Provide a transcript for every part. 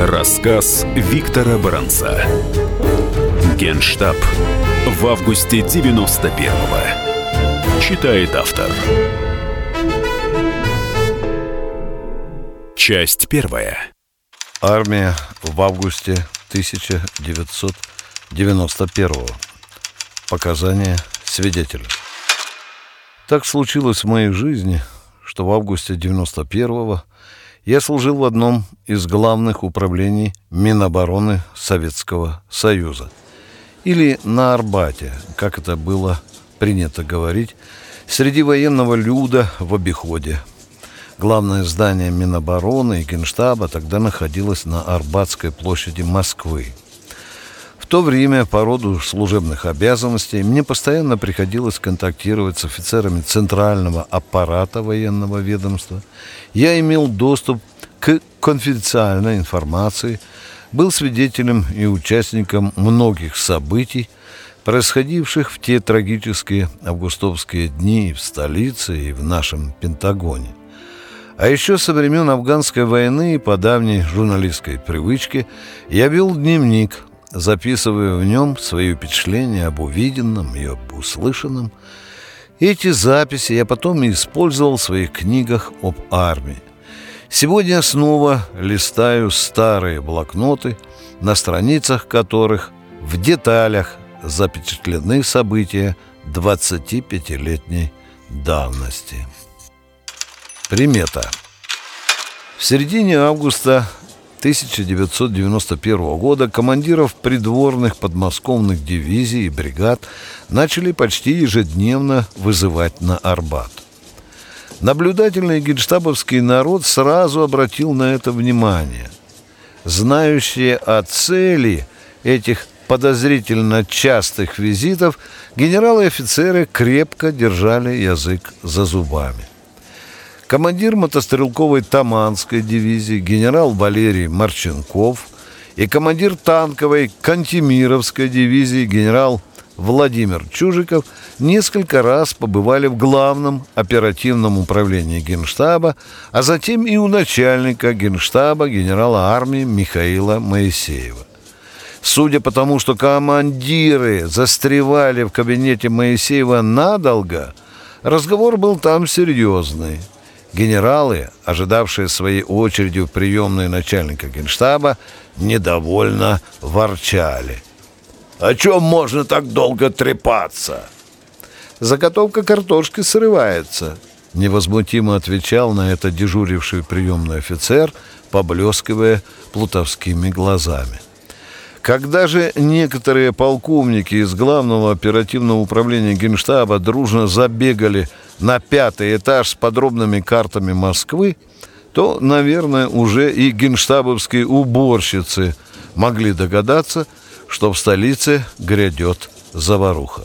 Рассказ Виктора Баранца. Генштаб в августе 91-го. Читает автор. Часть первая. Армия в августе 1991 Показания свидетеля. Так случилось в моей жизни, что в августе 91-го я служил в одном из главных управлений Минобороны Советского Союза. Или на Арбате, как это было принято говорить, среди военного люда в обиходе. Главное здание Минобороны и Генштаба тогда находилось на Арбатской площади Москвы. То время по роду служебных обязанностей мне постоянно приходилось контактировать с офицерами центрального аппарата военного ведомства – я имел доступ к конфиденциальной информации, был свидетелем и участником многих событий, происходивших в те трагические августовские дни в столице и в нашем Пентагоне. А еще со времен афганской войны и по давней журналистской привычке я вел дневник, записывая в нем свои впечатления об увиденном и об услышанном – эти записи я потом использовал в своих книгах об армии. Сегодня я снова листаю старые блокноты, на страницах которых в деталях запечатлены события 25-летней давности. Примета. В середине августа 1991 года командиров придворных подмосковных дивизий и бригад начали почти ежедневно вызывать на Арбат. Наблюдательный генштабовский народ сразу обратил на это внимание. Знающие о цели этих подозрительно частых визитов, генералы и офицеры крепко держали язык за зубами командир мотострелковой Таманской дивизии генерал Валерий Марченков и командир танковой Кантемировской дивизии генерал Владимир Чужиков несколько раз побывали в главном оперативном управлении Генштаба, а затем и у начальника Генштаба генерала армии Михаила Моисеева. Судя по тому, что командиры застревали в кабинете Моисеева надолго, разговор был там серьезный – Генералы, ожидавшие своей очереди в приемной начальника генштаба, недовольно ворчали. «О чем можно так долго трепаться?» «Заготовка картошки срывается», — невозмутимо отвечал на это дежуривший приемный офицер, поблескивая плутовскими глазами. Когда же некоторые полковники из главного оперативного управления Генштаба дружно забегали на пятый этаж с подробными картами Москвы, то, наверное, уже и генштабовские уборщицы могли догадаться, что в столице грядет заваруха.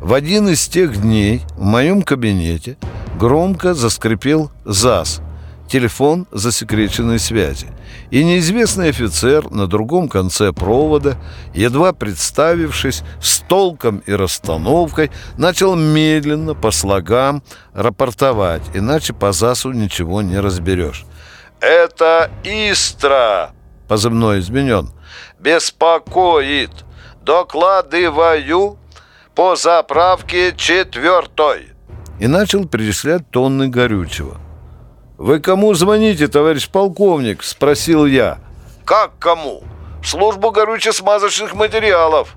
В один из тех дней в моем кабинете громко заскрипел ЗАС – телефон засекреченной связи. И неизвестный офицер на другом конце провода, едва представившись с толком и расстановкой, начал медленно по слогам рапортовать, иначе по ЗАСу ничего не разберешь. «Это Истра!» — позывной изменен. «Беспокоит! Докладываю по заправке четвертой!» И начал перечислять тонны горючего – «Вы кому звоните, товарищ полковник?» – спросил я. «Как кому? Службу горюче-смазочных материалов».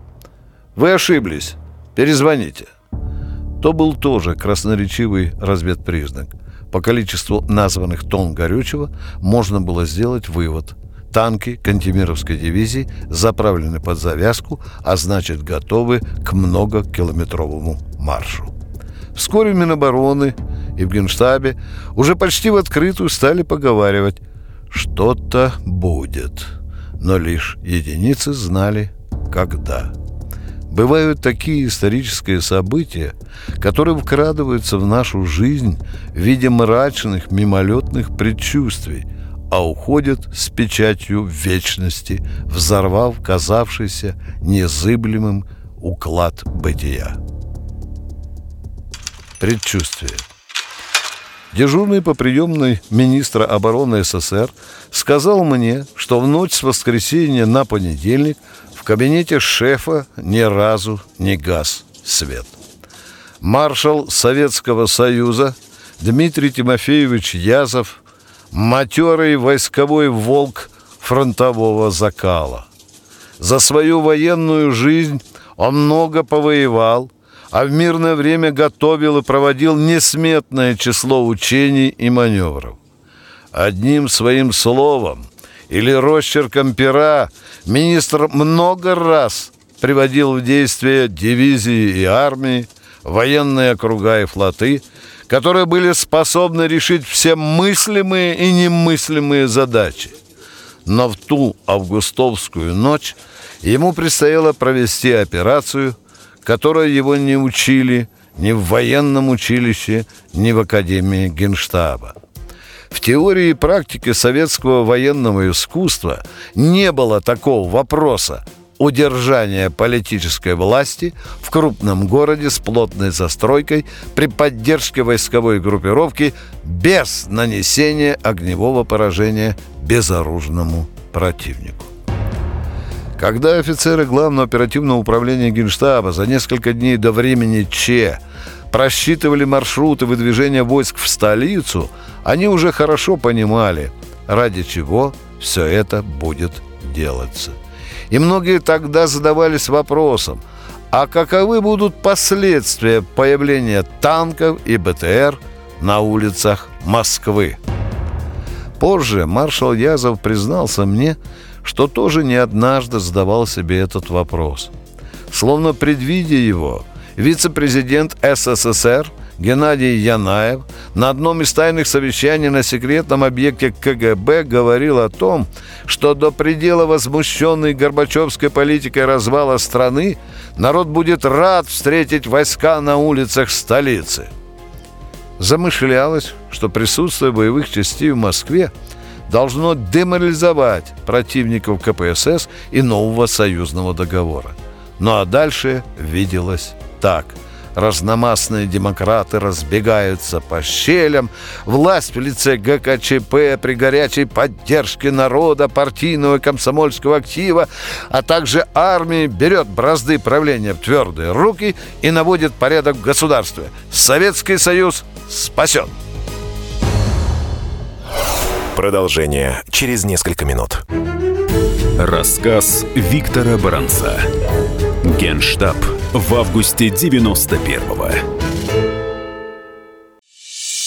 «Вы ошиблись. Перезвоните». То был тоже красноречивый разведпризнак. По количеству названных тонн горючего можно было сделать вывод. Танки Кантемировской дивизии заправлены под завязку, а значит готовы к многокилометровому маршу. Вскоре Минобороны и в Генштабе уже почти в открытую стали поговаривать «что-то будет», но лишь единицы знали, когда. Бывают такие исторические события, которые вкрадываются в нашу жизнь в виде мрачных, мимолетных предчувствий, а уходят с печатью вечности, взорвав казавшийся незыблемым уклад бытия. Предчувствие – дежурный по приемной министра обороны СССР сказал мне, что в ночь с воскресенья на понедельник в кабинете шефа ни разу не газ свет. Маршал Советского Союза Дмитрий Тимофеевич Язов, матерый войсковой волк фронтового закала. За свою военную жизнь он много повоевал, а в мирное время готовил и проводил несметное число учений и маневров. Одним своим словом или росчерком пера министр много раз приводил в действие дивизии и армии, военные округа и флоты, которые были способны решить все мыслимые и немыслимые задачи. Но в ту августовскую ночь ему предстояло провести операцию, которой его не учили ни в военном училище, ни в Академии Генштаба. В теории и практике советского военного искусства не было такого вопроса удержания политической власти в крупном городе с плотной застройкой при поддержке войсковой группировки без нанесения огневого поражения безоружному противнику. Когда офицеры Главного оперативного управления Генштаба за несколько дней до времени Че просчитывали маршруты выдвижения войск в столицу, они уже хорошо понимали, ради чего все это будет делаться. И многие тогда задавались вопросом, а каковы будут последствия появления танков и БТР на улицах Москвы? Позже маршал Язов признался мне, что тоже не однажды задавал себе этот вопрос. Словно предвидя его, вице-президент СССР Геннадий Янаев на одном из тайных совещаний на секретном объекте КГБ говорил о том, что до предела возмущенный Горбачевской политикой развала страны народ будет рад встретить войска на улицах столицы. Замышлялось, что присутствие боевых частей в Москве – должно деморализовать противников КПСС и нового союзного договора. Ну а дальше виделось так – Разномастные демократы разбегаются по щелям. Власть в лице ГКЧП при горячей поддержке народа, партийного и комсомольского актива, а также армии берет бразды правления в твердые руки и наводит порядок в государстве. Советский Союз спасен. Продолжение через несколько минут. Рассказ Виктора Баранца. Генштаб в августе 91-го.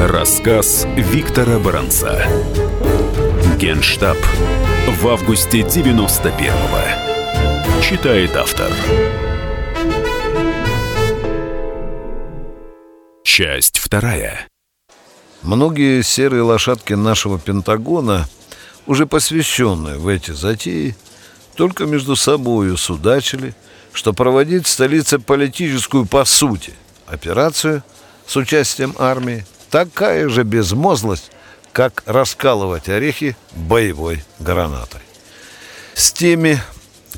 Рассказ Виктора Баранца. Генштаб в августе 91-го. Читает автор. Часть вторая. Многие серые лошадки нашего Пентагона, уже посвященные в эти затеи, только между собою судачили, что проводить в столице политическую по сути операцию с участием армии такая же безмозглость, как раскалывать орехи боевой гранатой. С теми,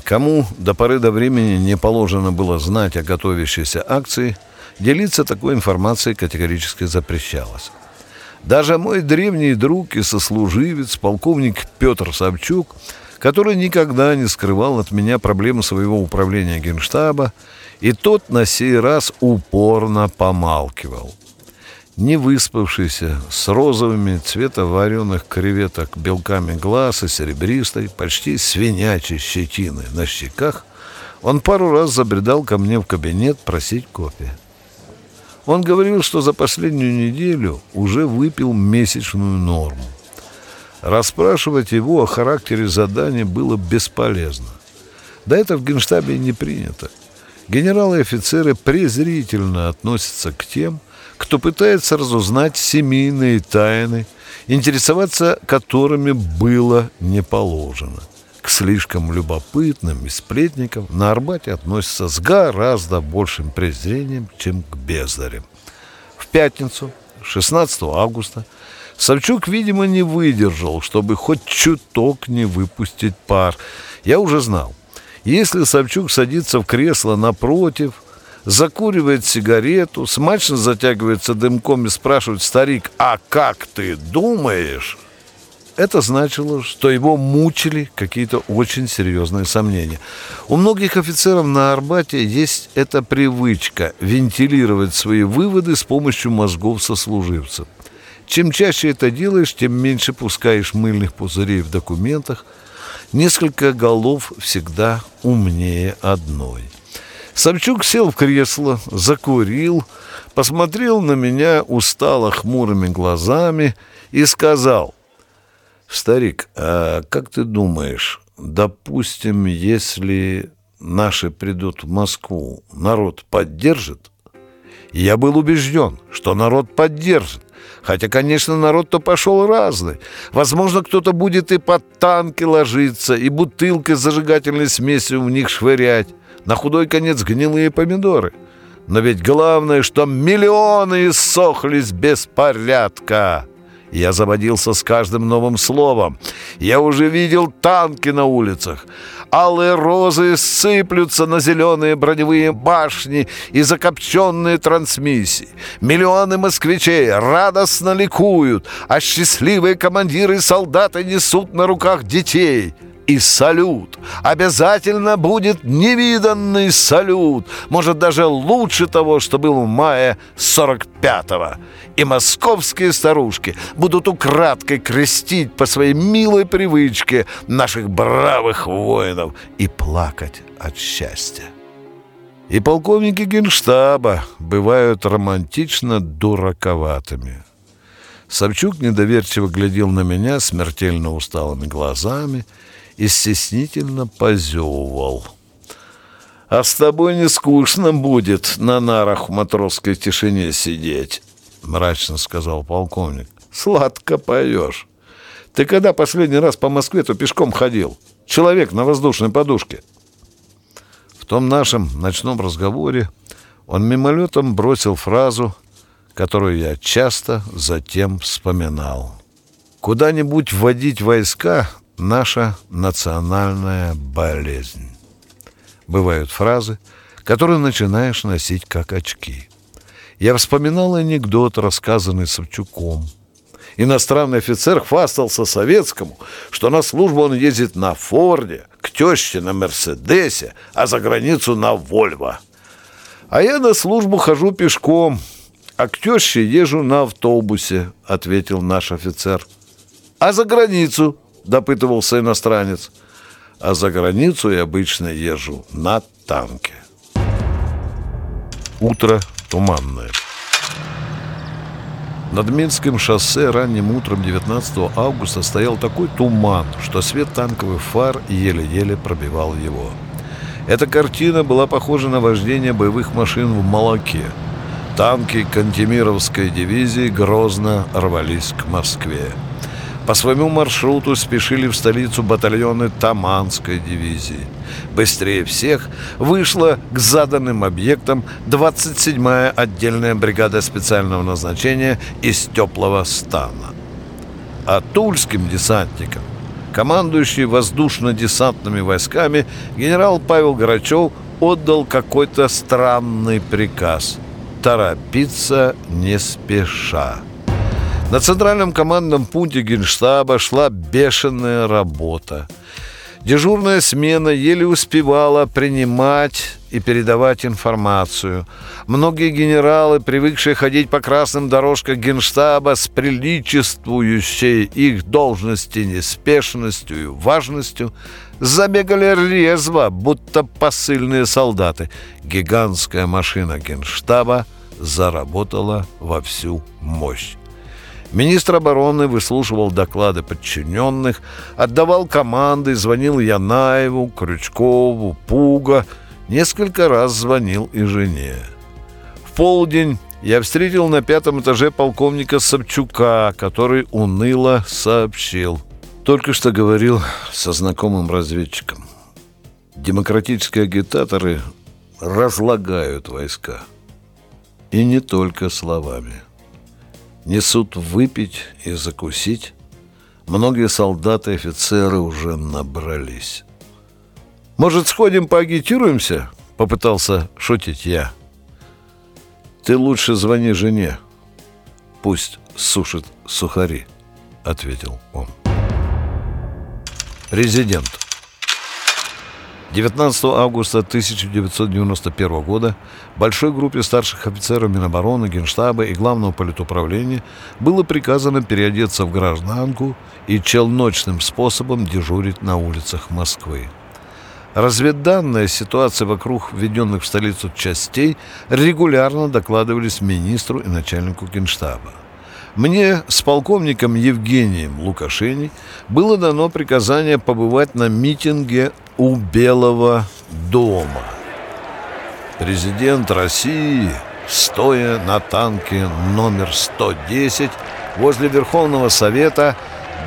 кому до поры до времени не положено было знать о готовящейся акции, делиться такой информацией категорически запрещалось. Даже мой древний друг и сослуживец, полковник Петр Савчук, который никогда не скрывал от меня проблемы своего управления Генштаба, и тот на сей раз упорно помалкивал не выспавшийся, с розовыми цвета вареных креветок белками глаз и серебристой, почти свинячей щетины на щеках, он пару раз забредал ко мне в кабинет просить кофе. Он говорил, что за последнюю неделю уже выпил месячную норму. Расспрашивать его о характере задания было бесполезно. Да это в генштабе не принято. Генералы и офицеры презрительно относятся к тем, кто пытается разузнать семейные тайны, интересоваться которыми было не положено. К слишком любопытным и сплетникам на Арбате относятся с гораздо большим презрением, чем к бездарям. В пятницу, 16 августа, Савчук, видимо, не выдержал, чтобы хоть чуток не выпустить пар. Я уже знал. Если Савчук садится в кресло напротив, закуривает сигарету, смачно затягивается дымком и спрашивает старик, «А как ты думаешь?» Это значило, что его мучили какие-то очень серьезные сомнения. У многих офицеров на Арбате есть эта привычка вентилировать свои выводы с помощью мозгов сослуживцев. Чем чаще это делаешь, тем меньше пускаешь мыльных пузырей в документах. Несколько голов всегда умнее одной. Савчук сел в кресло, закурил, посмотрел на меня устало хмурыми глазами и сказал, «Старик, а как ты думаешь, допустим, если наши придут в Москву, народ поддержит?» Я был убежден, что народ поддержит. Хотя, конечно, народ-то пошел разный. Возможно, кто-то будет и под танки ложиться, и бутылкой с зажигательной смесью в них швырять. На худой конец гнилые помидоры. Но ведь главное, что миллионы иссохлись без порядка. Я заводился с каждым новым словом. Я уже видел танки на улицах. Алые розы сыплются на зеленые броневые башни и закопченные трансмиссии. Миллионы москвичей радостно ликуют, а счастливые командиры и солдаты несут на руках детей — и салют. Обязательно будет невиданный салют. Может, даже лучше того, что был в мае 45-го. И московские старушки будут украдкой крестить по своей милой привычке наших бравых воинов и плакать от счастья. И полковники генштаба бывают романтично дураковатыми. Савчук недоверчиво глядел на меня смертельно усталыми глазами – и стеснительно позевывал. «А с тобой не скучно будет на нарах в матросской тишине сидеть», — мрачно сказал полковник. «Сладко поешь. Ты когда последний раз по Москве-то пешком ходил? Человек на воздушной подушке». В том нашем ночном разговоре он мимолетом бросил фразу, которую я часто затем вспоминал. Куда-нибудь вводить войска наша национальная болезнь. Бывают фразы, которые начинаешь носить как очки. Я вспоминал анекдот, рассказанный Савчуком. Иностранный офицер хвастался советскому, что на службу он ездит на Форде, к теще на Мерседесе, а за границу на Вольво. А я на службу хожу пешком, а к теще езжу на автобусе, ответил наш офицер. А за границу — допытывался иностранец. «А за границу я обычно езжу на танке». Утро туманное. Над Минским шоссе ранним утром 19 августа стоял такой туман, что свет танковых фар еле-еле пробивал его. Эта картина была похожа на вождение боевых машин в молоке. Танки Кантемировской дивизии грозно рвались к Москве. По своему маршруту спешили в столицу батальоны Таманской дивизии. Быстрее всех вышла к заданным объектам 27-я отдельная бригада специального назначения из теплого стана. А тульским десантникам командующий воздушно-десантными войсками генерал Павел Грачев отдал какой-то странный приказ – торопиться не спеша. На центральном командном пункте Генштаба шла бешеная работа. Дежурная смена еле успевала принимать и передавать информацию. Многие генералы, привыкшие ходить по красным дорожкам Генштаба с приличествующей их должности неспешностью и важностью, забегали резво, будто посыльные солдаты. Гигантская машина Генштаба заработала во всю мощь. Министр обороны выслушивал доклады подчиненных, отдавал команды, звонил Янаеву, Крючкову, Пуга. Несколько раз звонил и жене. В полдень я встретил на пятом этаже полковника Собчука, который уныло сообщил. Только что говорил со знакомым разведчиком. Демократические агитаторы разлагают войска. И не только словами. Несут выпить и закусить. Многие солдаты и офицеры уже набрались. «Может, сходим поагитируемся?» — попытался шутить я. «Ты лучше звони жене. Пусть сушит сухари», — ответил он. Резидент. 19 августа 1991 года большой группе старших офицеров Минобороны, Генштаба и Главного политуправления было приказано переодеться в гражданку и челночным способом дежурить на улицах Москвы. Разведданные ситуации вокруг введенных в столицу частей регулярно докладывались министру и начальнику Генштаба. Мне с полковником Евгением Лукашени было дано приказание побывать на митинге у Белого дома. Президент России, стоя на танке номер 110 возле Верховного Совета,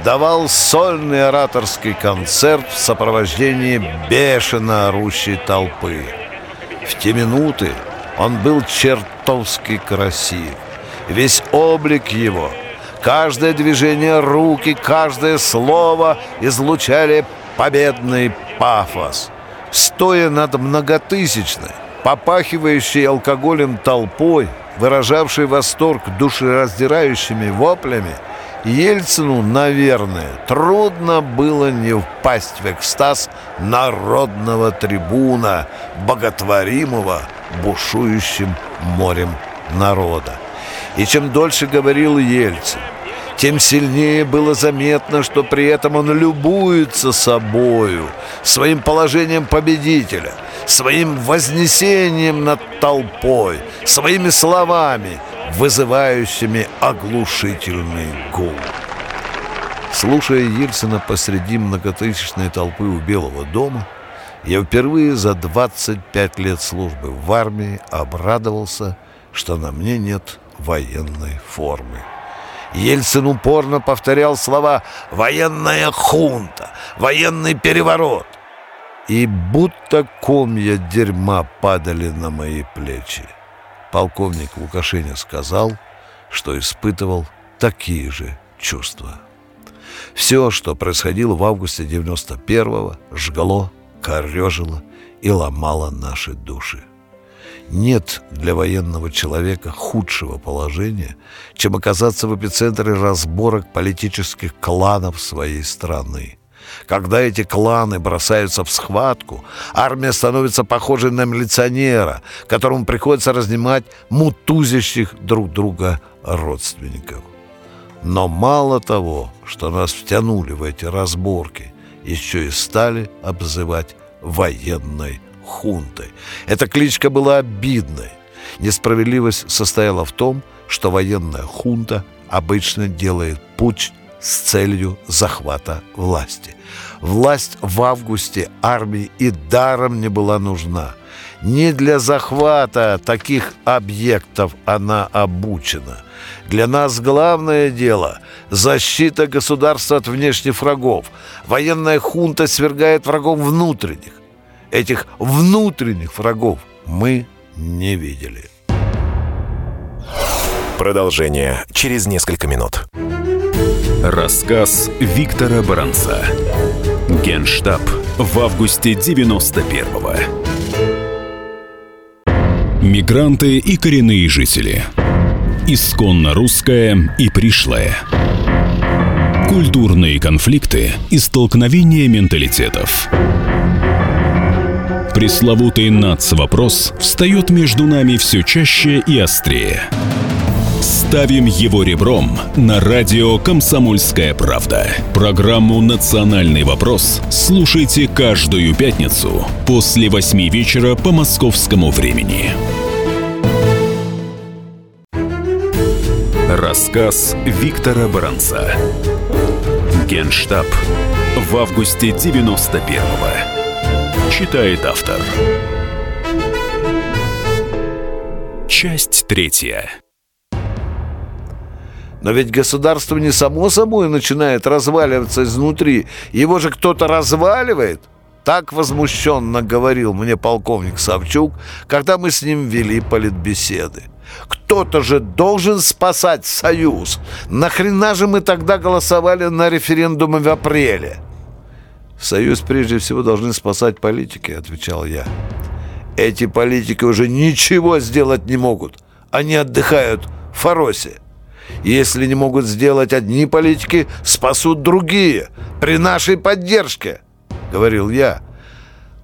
давал сольный ораторский концерт в сопровождении бешено орущей толпы. В те минуты он был чертовски красив. Весь облик его, каждое движение руки, каждое слово излучали победный пафос. Стоя над многотысячной, попахивающей алкоголем толпой, выражавшей восторг душераздирающими воплями, Ельцину, наверное, трудно было не впасть в экстаз народного трибуна, боготворимого бушующим морем народа. И чем дольше говорил Ельцин, тем сильнее было заметно, что при этом он любуется собою, своим положением победителя, своим вознесением над толпой, своими словами, вызывающими оглушительный гул. Слушая Ельцина посреди многотысячной толпы у Белого дома, я впервые за 25 лет службы в армии обрадовался, что на мне нет военной формы. Ельцин упорно повторял слова «военная хунта», «военный переворот». И будто комья дерьма падали на мои плечи. Полковник Лукашеня сказал, что испытывал такие же чувства. Все, что происходило в августе 91-го, жгло, корежило и ломало наши души. Нет для военного человека худшего положения, чем оказаться в эпицентре разборок политических кланов своей страны. Когда эти кланы бросаются в схватку, армия становится похожей на милиционера, которому приходится разнимать мутузящих друг друга родственников. Но мало того, что нас втянули в эти разборки, еще и стали обзывать военной хунтой. Эта кличка была обидной. Несправедливость состояла в том, что военная хунта обычно делает путь с целью захвата власти. Власть в августе армии и даром не была нужна. Не для захвата таких объектов она обучена. Для нас главное дело – защита государства от внешних врагов. Военная хунта свергает врагов внутренних этих внутренних врагов мы не видели. Продолжение через несколько минут. Рассказ Виктора Баранца. Генштаб в августе 91-го. Мигранты и коренные жители. Исконно русская и пришлая. Культурные конфликты и столкновения менталитетов – Пресловутый НАЦ-вопрос встает между нами все чаще и острее. Ставим его ребром на радио «Комсомольская правда». Программу «Национальный вопрос» слушайте каждую пятницу после восьми вечера по московскому времени. Рассказ Виктора Баранца. Генштаб в августе 91-го. Читает автор. Часть третья. Но ведь государство не само собой начинает разваливаться изнутри. Его же кто-то разваливает. Так возмущенно говорил мне полковник Савчук, когда мы с ним вели политбеседы. Кто-то же должен спасать Союз. Нахрена же мы тогда голосовали на референдуме в апреле? Союз прежде всего должны спасать политики, отвечал я. Эти политики уже ничего сделать не могут. Они отдыхают в Фаросе. Если не могут сделать одни политики, спасут другие при нашей поддержке, говорил я.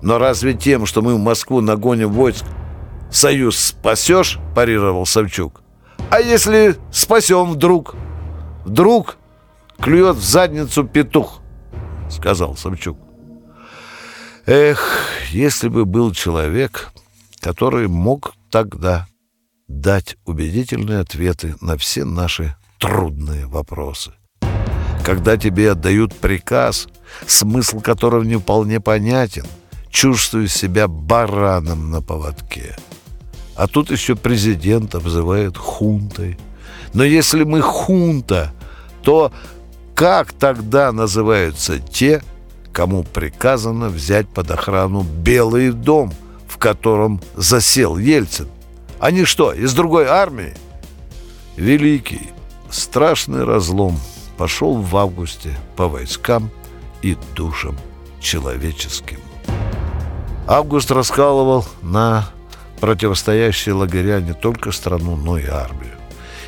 Но разве тем, что мы в Москву нагоним войск, союз спасешь, парировал Савчук. А если спасем вдруг? Вдруг клюет в задницу петух, сказал Савчук. Эх, если бы был человек, который мог тогда дать убедительные ответы на все наши трудные вопросы. Когда тебе отдают приказ, смысл которого не вполне понятен, чувствую себя бараном на поводке. А тут еще президент обзывает хунтой. Но если мы хунта, то как тогда называются те, кому приказано взять под охрану Белый дом, в котором засел Ельцин? Они что, из другой армии? Великий, страшный разлом пошел в августе по войскам и душам человеческим. Август раскалывал на противостоящие лагеря не только страну, но и армию.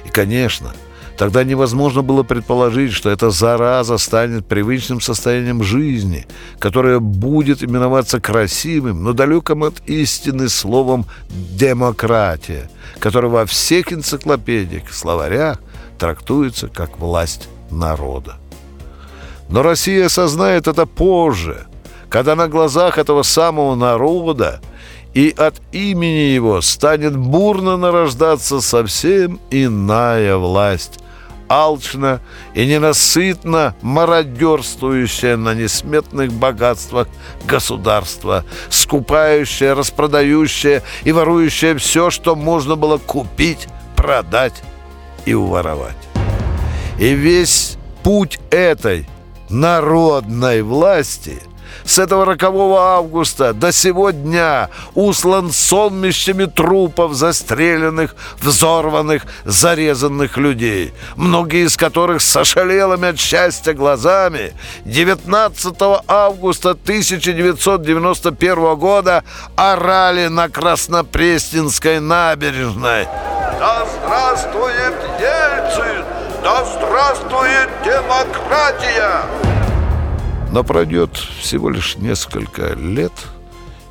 И, конечно, Тогда невозможно было предположить, что эта зараза станет привычным состоянием жизни, которое будет именоваться красивым, но далеким от истины словом «демократия», которое во всех энциклопедиях, словарях трактуется как власть народа. Но Россия осознает это позже, когда на глазах этого самого народа и от имени его станет бурно нарождаться совсем иная власть, алчно и ненасытно мародерствующее на несметных богатствах государство, скупающее, распродающее и ворующее все, что можно было купить, продать и уворовать. И весь путь этой народной власти – с этого рокового августа до сего дня услан сонмищами трупов застреленных, взорванных, зарезанных людей, многие из которых с ошалелыми от счастья глазами 19 августа 1991 года орали на Краснопресненской набережной. Да здравствует Ельцин! Да здравствует демократия! Но пройдет всего лишь несколько лет,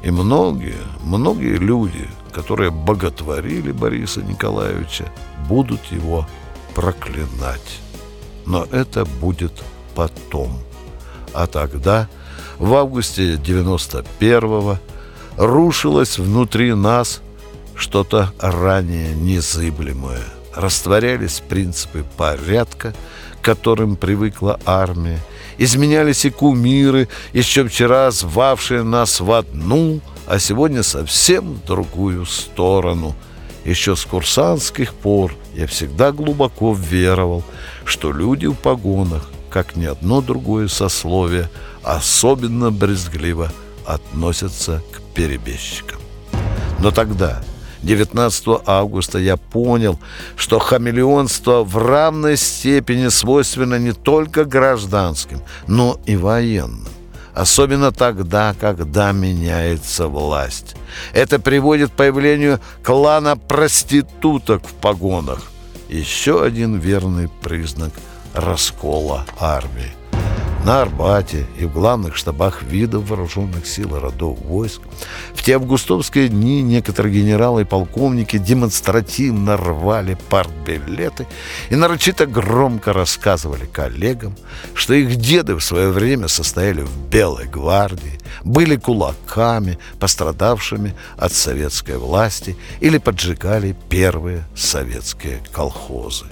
и многие, многие люди, которые боготворили Бориса Николаевича, будут его проклинать. Но это будет потом. А тогда, в августе 91-го, рушилось внутри нас что-то ранее незыблемое. Растворялись принципы порядка, к которым привыкла армия, изменялись и кумиры, еще вчера звавшие нас в одну, а сегодня совсем в другую сторону. Еще с курсантских пор я всегда глубоко веровал, что люди в погонах, как ни одно другое сословие, особенно брезгливо относятся к перебежчикам. Но тогда, 19 августа я понял, что хамелеонство в равной степени свойственно не только гражданским, но и военным. Особенно тогда, когда меняется власть. Это приводит к появлению клана проституток в погонах. Еще один верный признак раскола армии на Арбате и в главных штабах видов вооруженных сил и родов войск. В те августовские дни некоторые генералы и полковники демонстративно рвали партбилеты и нарочито громко рассказывали коллегам, что их деды в свое время состояли в Белой гвардии, были кулаками, пострадавшими от советской власти или поджигали первые советские колхозы.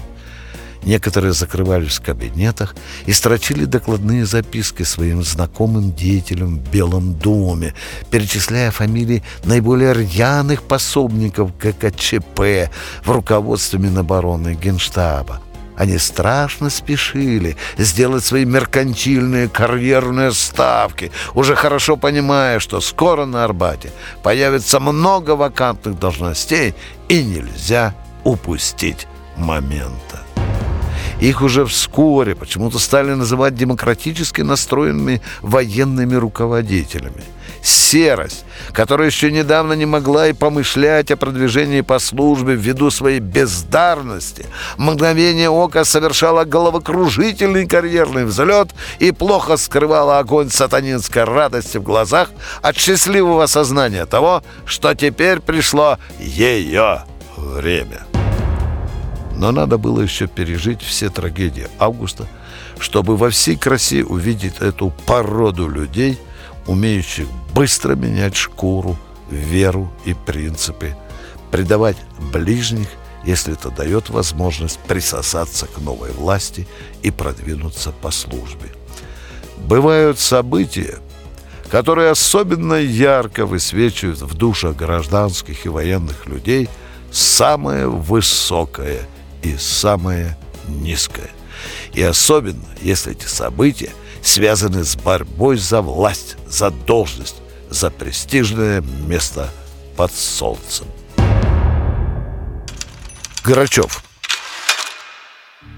Некоторые закрывались в кабинетах и строчили докладные записки своим знакомым деятелям в Белом доме, перечисляя фамилии наиболее рьяных пособников ГКЧП в руководстве Минобороны Генштаба. Они страшно спешили сделать свои меркантильные карьерные ставки, уже хорошо понимая, что скоро на Арбате появится много вакантных должностей и нельзя упустить момента. Их уже вскоре почему-то стали называть демократически настроенными военными руководителями. Серость, которая еще недавно не могла и помышлять о продвижении по службе ввиду своей бездарности, мгновение ока совершала головокружительный карьерный взлет и плохо скрывала огонь сатанинской радости в глазах от счастливого сознания того, что теперь пришло ее время. Но надо было еще пережить все трагедии августа, чтобы во всей красе увидеть эту породу людей, умеющих быстро менять шкуру, веру и принципы, предавать ближних, если это дает возможность присосаться к новой власти и продвинуться по службе. Бывают события, которые особенно ярко высвечивают в душах гражданских и военных людей самое высокое – и самое низкое. И особенно, если эти события связаны с борьбой за власть, за должность, за престижное место под солнцем. Грачев –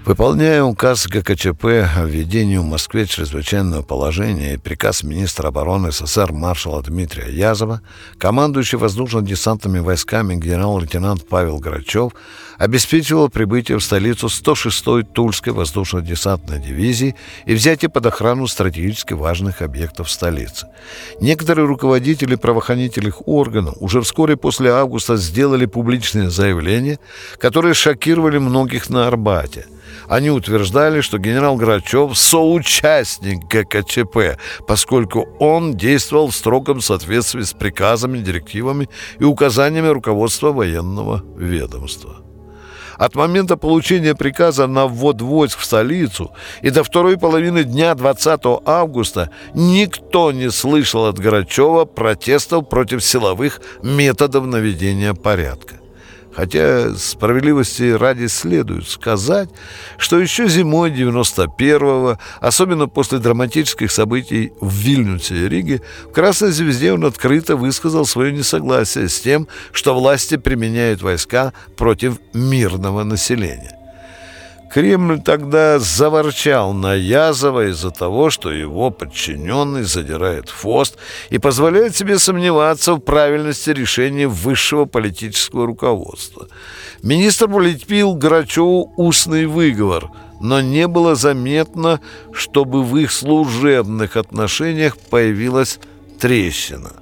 Выполняя указ ГКЧП о введении в Москве чрезвычайного положения и приказ министра обороны СССР маршала Дмитрия Язова, командующий воздушно-десантными войсками генерал-лейтенант Павел Грачев обеспечивал прибытие в столицу 106-й Тульской воздушно-десантной дивизии и взятие под охрану стратегически важных объектов столицы. Некоторые руководители правоохранительных органов уже вскоре после августа сделали публичные заявления, которые шокировали многих на Арбате – они утверждали, что генерал Грачев – соучастник ГКЧП, поскольку он действовал в строгом соответствии с приказами, директивами и указаниями руководства военного ведомства. От момента получения приказа на ввод войск в столицу и до второй половины дня 20 августа никто не слышал от Грачева протестов против силовых методов наведения порядка. Хотя справедливости ради следует сказать, что еще зимой 91-го, особенно после драматических событий в Вильнюсе и Риге, в Красной Звезде он открыто высказал свое несогласие с тем, что власти применяют войска против мирного населения. Кремль тогда заворчал на Язова из-за того, что его подчиненный задирает хвост и позволяет себе сомневаться в правильности решения высшего политического руководства. Министр полетпил Грачеву устный выговор, но не было заметно, чтобы в их служебных отношениях появилась трещина.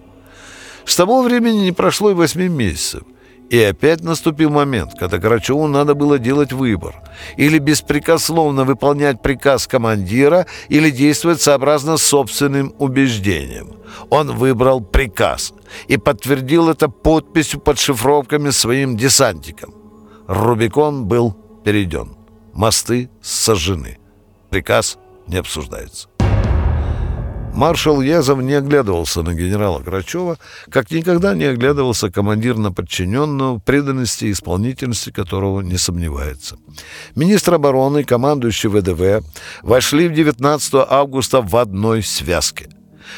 С того времени не прошло и восьми месяцев – и опять наступил момент, когда Грачеву надо было делать выбор. Или беспрекословно выполнять приказ командира, или действовать сообразно собственным убеждениям. Он выбрал приказ и подтвердил это подписью под шифровками своим десантикам. Рубикон был перейден. Мосты сожжены. Приказ не обсуждается. Маршал Язов не оглядывался на генерала Грачева, как никогда не оглядывался командир на подчиненного, преданности и исполнительности которого не сомневается. Министр обороны и командующий ВДВ вошли в 19 августа в одной связке.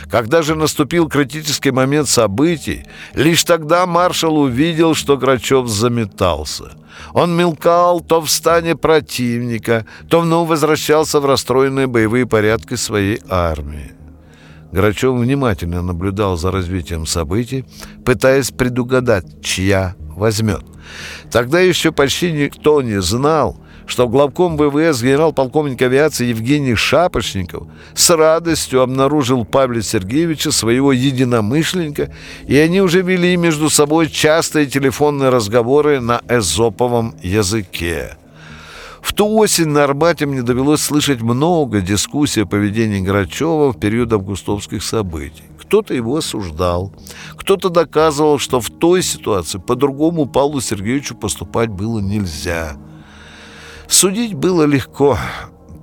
Когда же наступил критический момент событий, лишь тогда маршал увидел, что Грачев заметался. Он мелкал то в стане противника, то вновь возвращался в расстроенные боевые порядки своей армии. Грачев внимательно наблюдал за развитием событий, пытаясь предугадать, чья возьмет. Тогда еще почти никто не знал, что главком ВВС генерал-полковник авиации Евгений Шапошников с радостью обнаружил Павла Сергеевича, своего единомышленника, и они уже вели между собой частые телефонные разговоры на эзоповом языке. В ту осень на Арбате мне довелось слышать много дискуссий о поведении Грачева в период августовских событий. Кто-то его осуждал, кто-то доказывал, что в той ситуации по-другому Павлу Сергеевичу поступать было нельзя. Судить было легко,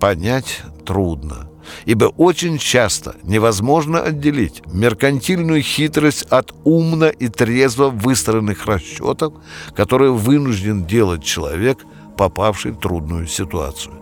понять трудно ибо очень часто невозможно отделить меркантильную хитрость от умно и трезво выстроенных расчетов, которые вынужден делать человек, попавший в трудную ситуацию.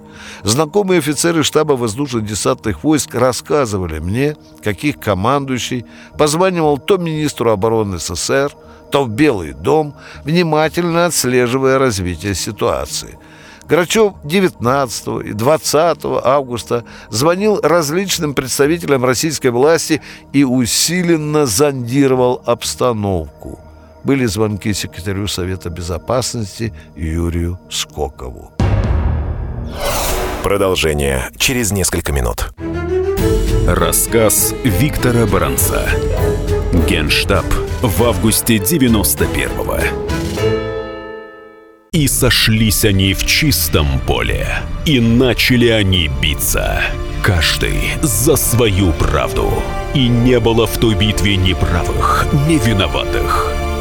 Знакомые офицеры штаба воздушно-десантных войск рассказывали мне, каких командующий позванивал то министру обороны СССР, то в Белый дом, внимательно отслеживая развитие ситуации – Грачев 19 и 20 августа звонил различным представителям российской власти и усиленно зондировал обстановку. Были звонки секретарю Совета Безопасности Юрию Скокову. Продолжение через несколько минут. Рассказ Виктора Баранца. Генштаб в августе 91-го. И сошлись они в чистом поле, и начали они биться, каждый за свою правду. И не было в той битве ни правых, ни виноватых.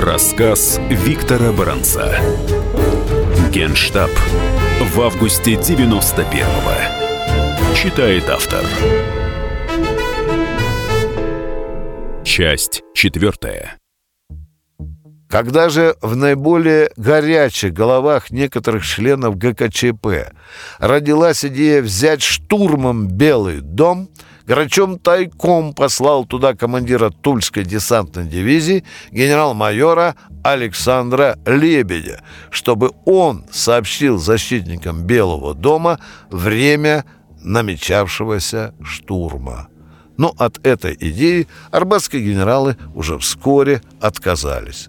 Рассказ Виктора Баранца. Генштаб в августе 91-го. Читает автор. Часть четвертая. Когда же в наиболее горячих головах некоторых членов ГКЧП родилась идея взять штурмом Белый дом – Грачом тайком послал туда командира Тульской десантной дивизии генерал-майора Александра Лебедя, чтобы он сообщил защитникам Белого дома время намечавшегося штурма. Но от этой идеи арбатские генералы уже вскоре отказались.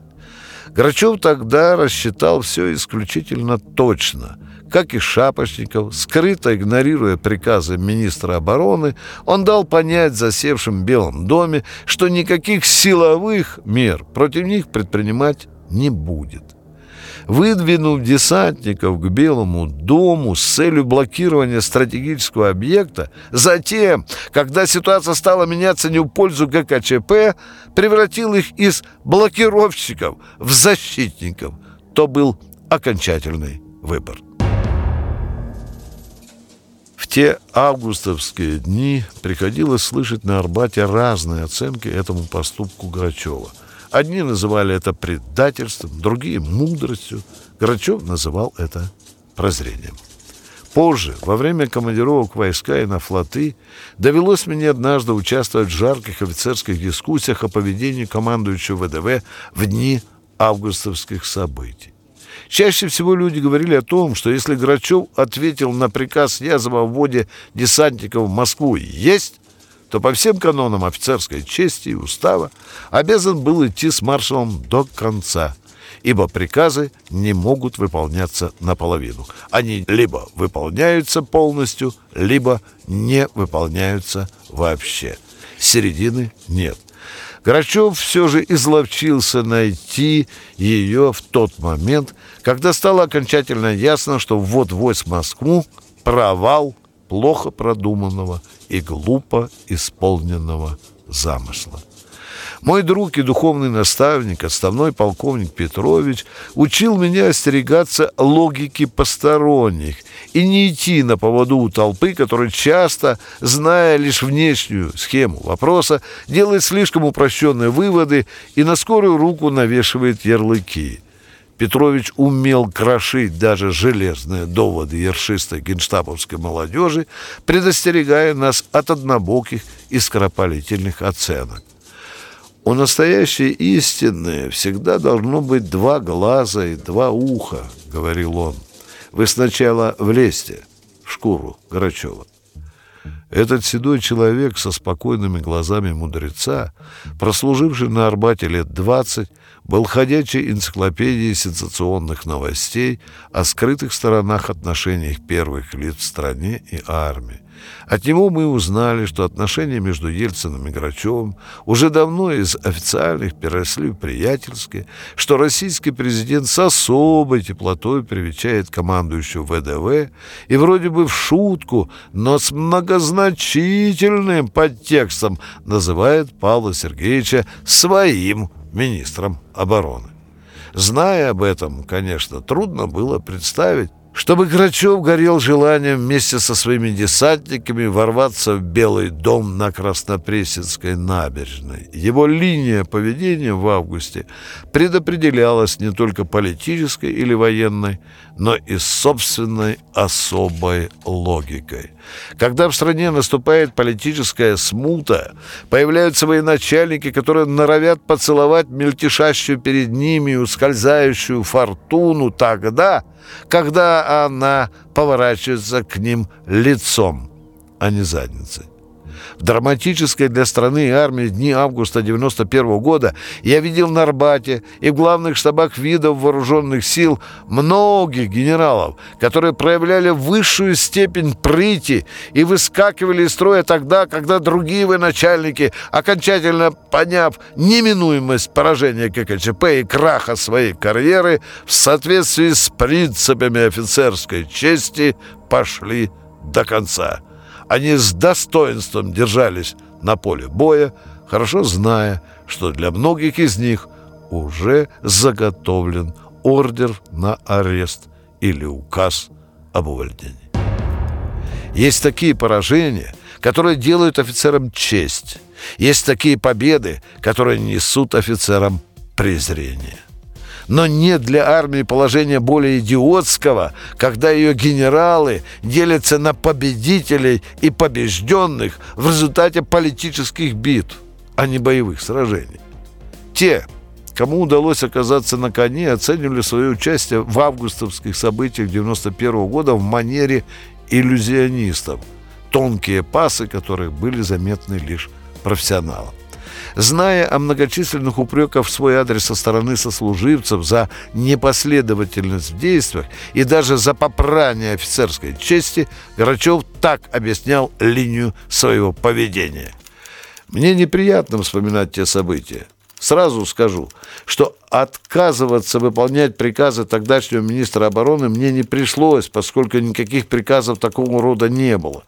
Грачев тогда рассчитал все исключительно точно – как и Шапошников, скрыто игнорируя приказы министра обороны, он дал понять засевшим в Белом доме, что никаких силовых мер против них предпринимать не будет. Выдвинув десантников к Белому дому с целью блокирования стратегического объекта, затем, когда ситуация стала меняться не в пользу ГКЧП, превратил их из блокировщиков в защитников, то был окончательный выбор те августовские дни приходилось слышать на Арбате разные оценки этому поступку Грачева. Одни называли это предательством, другие – мудростью. Грачев называл это прозрением. Позже, во время командировок войска и на флоты, довелось мне однажды участвовать в жарких офицерских дискуссиях о поведении командующего ВДВ в дни августовских событий. Чаще всего люди говорили о том, что если Грачев ответил на приказ Язова о вводе десантников в Москву «Есть», то по всем канонам офицерской чести и устава обязан был идти с маршалом до конца, ибо приказы не могут выполняться наполовину. Они либо выполняются полностью, либо не выполняются вообще. Середины нет. Грачев все же изловчился найти ее в тот момент, когда стало окончательно ясно, что ввод войск в Москву – провал плохо продуманного и глупо исполненного замысла. Мой друг и духовный наставник, отставной полковник Петрович, учил меня остерегаться логики посторонних и не идти на поводу у толпы, которая часто, зная лишь внешнюю схему вопроса, делает слишком упрощенные выводы и на скорую руку навешивает ярлыки. Петрович умел крошить даже железные доводы ершистой генштабовской молодежи, предостерегая нас от однобоких и скоропалительных оценок. У настоящей истины всегда должно быть два глаза и два уха, говорил он. Вы сначала влезьте в шкуру Грачева. Этот седой человек со спокойными глазами мудреца, прослуживший на Арбате лет двадцать, был ходячей энциклопедией сенсационных новостей о скрытых сторонах отношений первых лиц в стране и армии. От него мы узнали, что отношения между Ельциным и Грачевым уже давно из официальных переросли в приятельские, что российский президент с особой теплотой привечает командующего ВДВ и вроде бы в шутку, но с многозначительным подтекстом называет Павла Сергеевича своим министром обороны. Зная об этом, конечно, трудно было представить, чтобы Грачев горел желанием вместе со своими десантниками ворваться в Белый дом на Краснопресненской набережной. Его линия поведения в августе предопределялась не только политической или военной, но и собственной особой логикой. Когда в стране наступает политическая смута, появляются военачальники, которые норовят поцеловать мельтешащую перед ними ускользающую фортуну тогда, когда она поворачивается к ним лицом, а не задницей. В драматической для страны и армии дни августа 91 года я видел на Арбате и в главных штабах видов вооруженных сил многих генералов, которые проявляли высшую степень прыти и выскакивали из строя тогда, когда другие военачальники, окончательно поняв неминуемость поражения ККЧП и краха своей карьеры, в соответствии с принципами офицерской чести пошли до конца. Они с достоинством держались на поле боя, хорошо зная, что для многих из них уже заготовлен ордер на арест или указ об увольнении. Есть такие поражения, которые делают офицерам честь. Есть такие победы, которые несут офицерам презрение. Но нет для армии положения более идиотского, когда ее генералы делятся на победителей и побежденных в результате политических битв, а не боевых сражений. Те, кому удалось оказаться на коне, оценивали свое участие в августовских событиях 91 года в манере иллюзионистов, тонкие пасы которых были заметны лишь профессионалам. Зная о многочисленных упреках в свой адрес со стороны сослуживцев за непоследовательность в действиях и даже за попрание офицерской чести, Грачев так объяснял линию своего поведения. Мне неприятно вспоминать те события. Сразу скажу, что отказываться выполнять приказы тогдашнего министра обороны мне не пришлось, поскольку никаких приказов такого рода не было.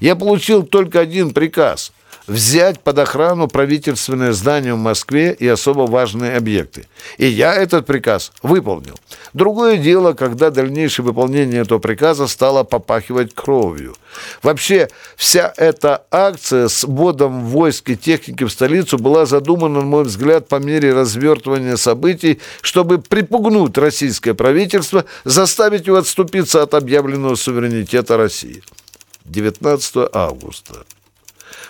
Я получил только один приказ – взять под охрану правительственное здание в Москве и особо важные объекты. И я этот приказ выполнил. Другое дело, когда дальнейшее выполнение этого приказа стало попахивать кровью. Вообще, вся эта акция с вводом войск и техники в столицу была задумана, на мой взгляд, по мере развертывания событий, чтобы припугнуть российское правительство, заставить его отступиться от объявленного суверенитета России. 19 августа.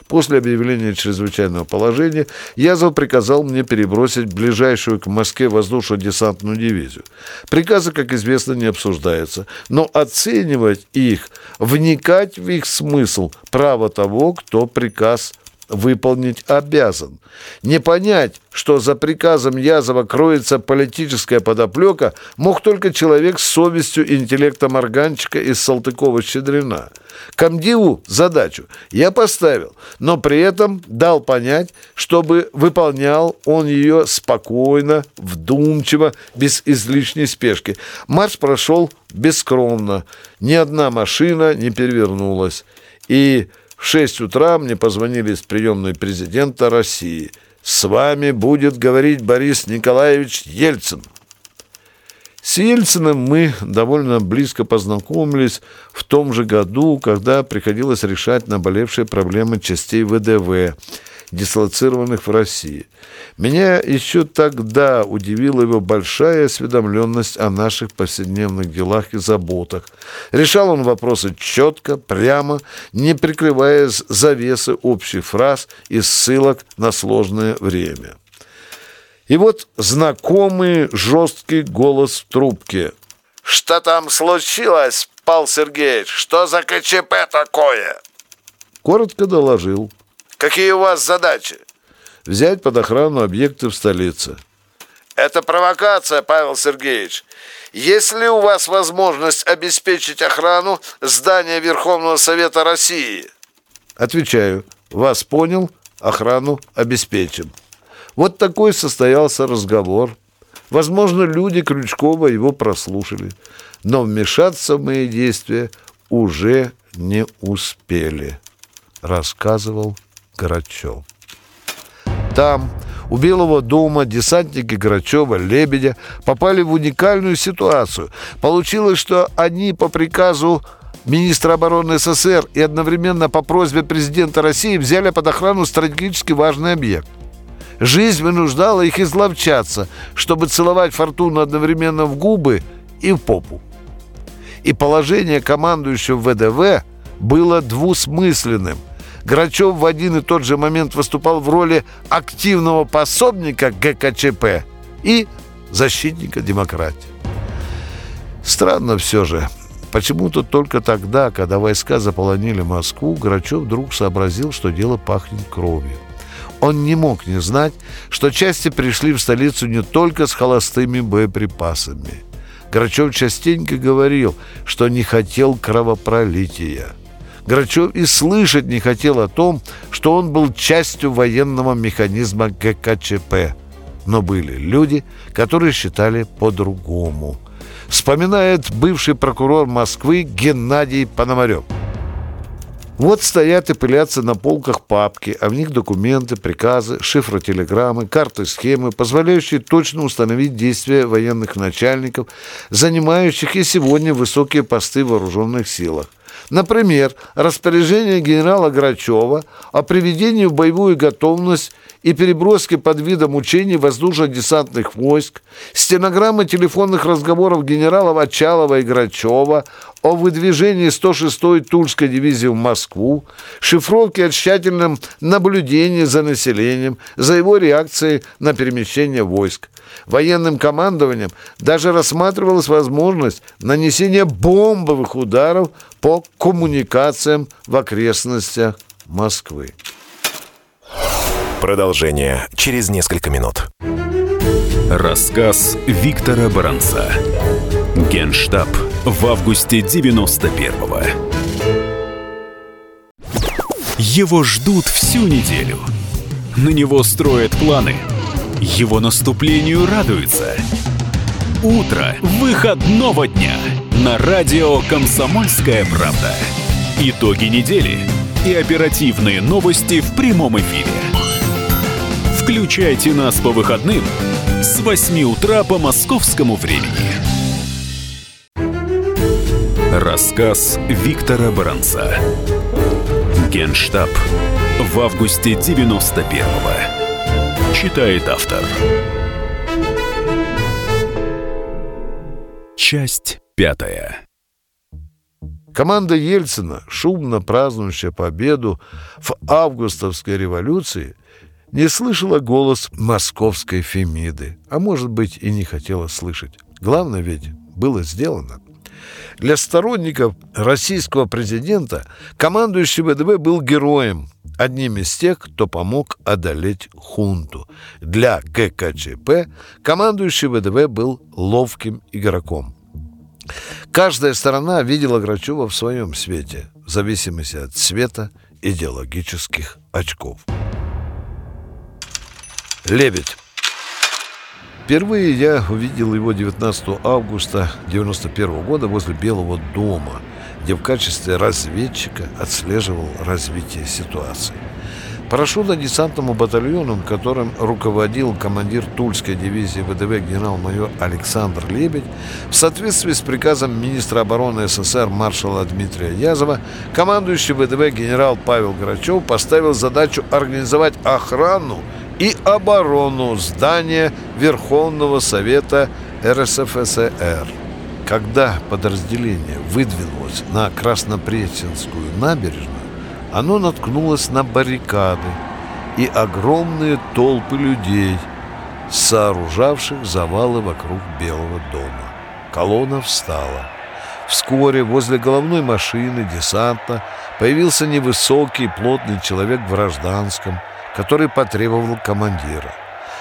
После объявления чрезвычайного положения Язов приказал мне перебросить ближайшую к Москве воздушно-десантную дивизию. Приказы, как известно, не обсуждаются, но оценивать их, вникать в их смысл – право того, кто приказ выполнить обязан. Не понять, что за приказом Язова кроется политическая подоплека, мог только человек с совестью и интеллектом органчика из Салтыкова-Щедрина – Комдиву задачу я поставил, но при этом дал понять, чтобы выполнял он ее спокойно, вдумчиво, без излишней спешки. Марш прошел бескромно, ни одна машина не перевернулась. И в 6 утра мне позвонили из приемной президента России. «С вами будет говорить Борис Николаевич Ельцин». С Ельциным мы довольно близко познакомились в том же году, когда приходилось решать наболевшие проблемы частей ВДВ, дислоцированных в России. Меня еще тогда удивила его большая осведомленность о наших повседневных делах и заботах. Решал он вопросы четко, прямо, не прикрываясь завесы общих фраз и ссылок на сложное время. И вот знакомый жесткий голос в трубке. «Что там случилось, Пал Сергеевич? Что за КЧП такое?» коротко доложил. «Какие у вас задачи?» «Взять под охрану объекты в столице». «Это провокация, Павел Сергеевич. Есть ли у вас возможность обеспечить охрану здания Верховного Совета России?» Отвечаю. «Вас понял, охрану обеспечим». Вот такой состоялся разговор. Возможно, люди Крючкова его прослушали, но вмешаться в мои действия уже не успели, рассказывал Грачев. Там, у Белого дома, десантники Грачева, Лебедя попали в уникальную ситуацию. Получилось, что они по приказу министра обороны СССР и одновременно по просьбе президента России взяли под охрану стратегически важный объект. Жизнь вынуждала их изловчаться, чтобы целовать фортуну одновременно в губы и в попу. И положение командующего ВДВ было двусмысленным. Грачев в один и тот же момент выступал в роли активного пособника ГКЧП и защитника демократии. Странно все же. Почему-то только тогда, когда войска заполонили Москву, Грачев вдруг сообразил, что дело пахнет кровью. Он не мог не знать, что части пришли в столицу не только с холостыми боеприпасами. Грачев частенько говорил, что не хотел кровопролития. Грачев и слышать не хотел о том, что он был частью военного механизма ГКЧП. Но были люди, которые считали по-другому. Вспоминает бывший прокурор Москвы Геннадий Пономарев – вот стоят и пылятся на полках папки, а в них документы, приказы, шифротелеграммы, карты, схемы, позволяющие точно установить действия военных начальников, занимающих и сегодня высокие посты в вооруженных силах. Например, распоряжение генерала Грачева о приведении в боевую готовность и переброске под видом учений воздушно-десантных войск, стенограммы телефонных разговоров генералов Очалова и Грачева о выдвижении 106-й Тульской дивизии в Москву, шифровки о тщательном наблюдении за населением, за его реакцией на перемещение войск. Военным командованием даже рассматривалась возможность нанесения бомбовых ударов по коммуникациям в окрестностях Москвы. Продолжение через несколько минут. Рассказ Виктора Баранца. Генштаб в августе 91-го. Его ждут всю неделю. На него строят планы. Его наступлению радуются. Утро выходного дня на радио «Комсомольская правда». Итоги недели и оперативные новости в прямом эфире. Включайте нас по выходным с 8 утра по московскому времени. Рассказ Виктора Баранца. Генштаб в августе 91-го. Читает автор. Часть пятая. Команда Ельцина, шумно празднующая победу в августовской революции, не слышала голос московской Фемиды, а может быть и не хотела слышать. Главное ведь было сделано. Для сторонников российского президента командующий ВДВ был героем, одним из тех, кто помог одолеть хунту. Для ГКЧП командующий ВДВ был ловким игроком. Каждая сторона видела Грачева в своем свете, в зависимости от цвета идеологических очков. Лебедь. Впервые я увидел его 19 августа 1991 года возле Белого дома, где в качестве разведчика отслеживал развитие ситуации. Парашютно-десантному батальону, которым руководил командир Тульской дивизии ВДВ генерал-майор Александр Лебедь, в соответствии с приказом министра обороны СССР маршала Дмитрия Язова, командующий ВДВ генерал Павел Грачев поставил задачу организовать охрану и оборону здания Верховного Совета РСФСР. Когда подразделение выдвинулось на Краснопресненскую набережную, оно наткнулось на баррикады и огромные толпы людей, сооружавших завалы вокруг Белого дома. Колонна встала. Вскоре возле головной машины десанта появился невысокий плотный человек в гражданском, который потребовал командира.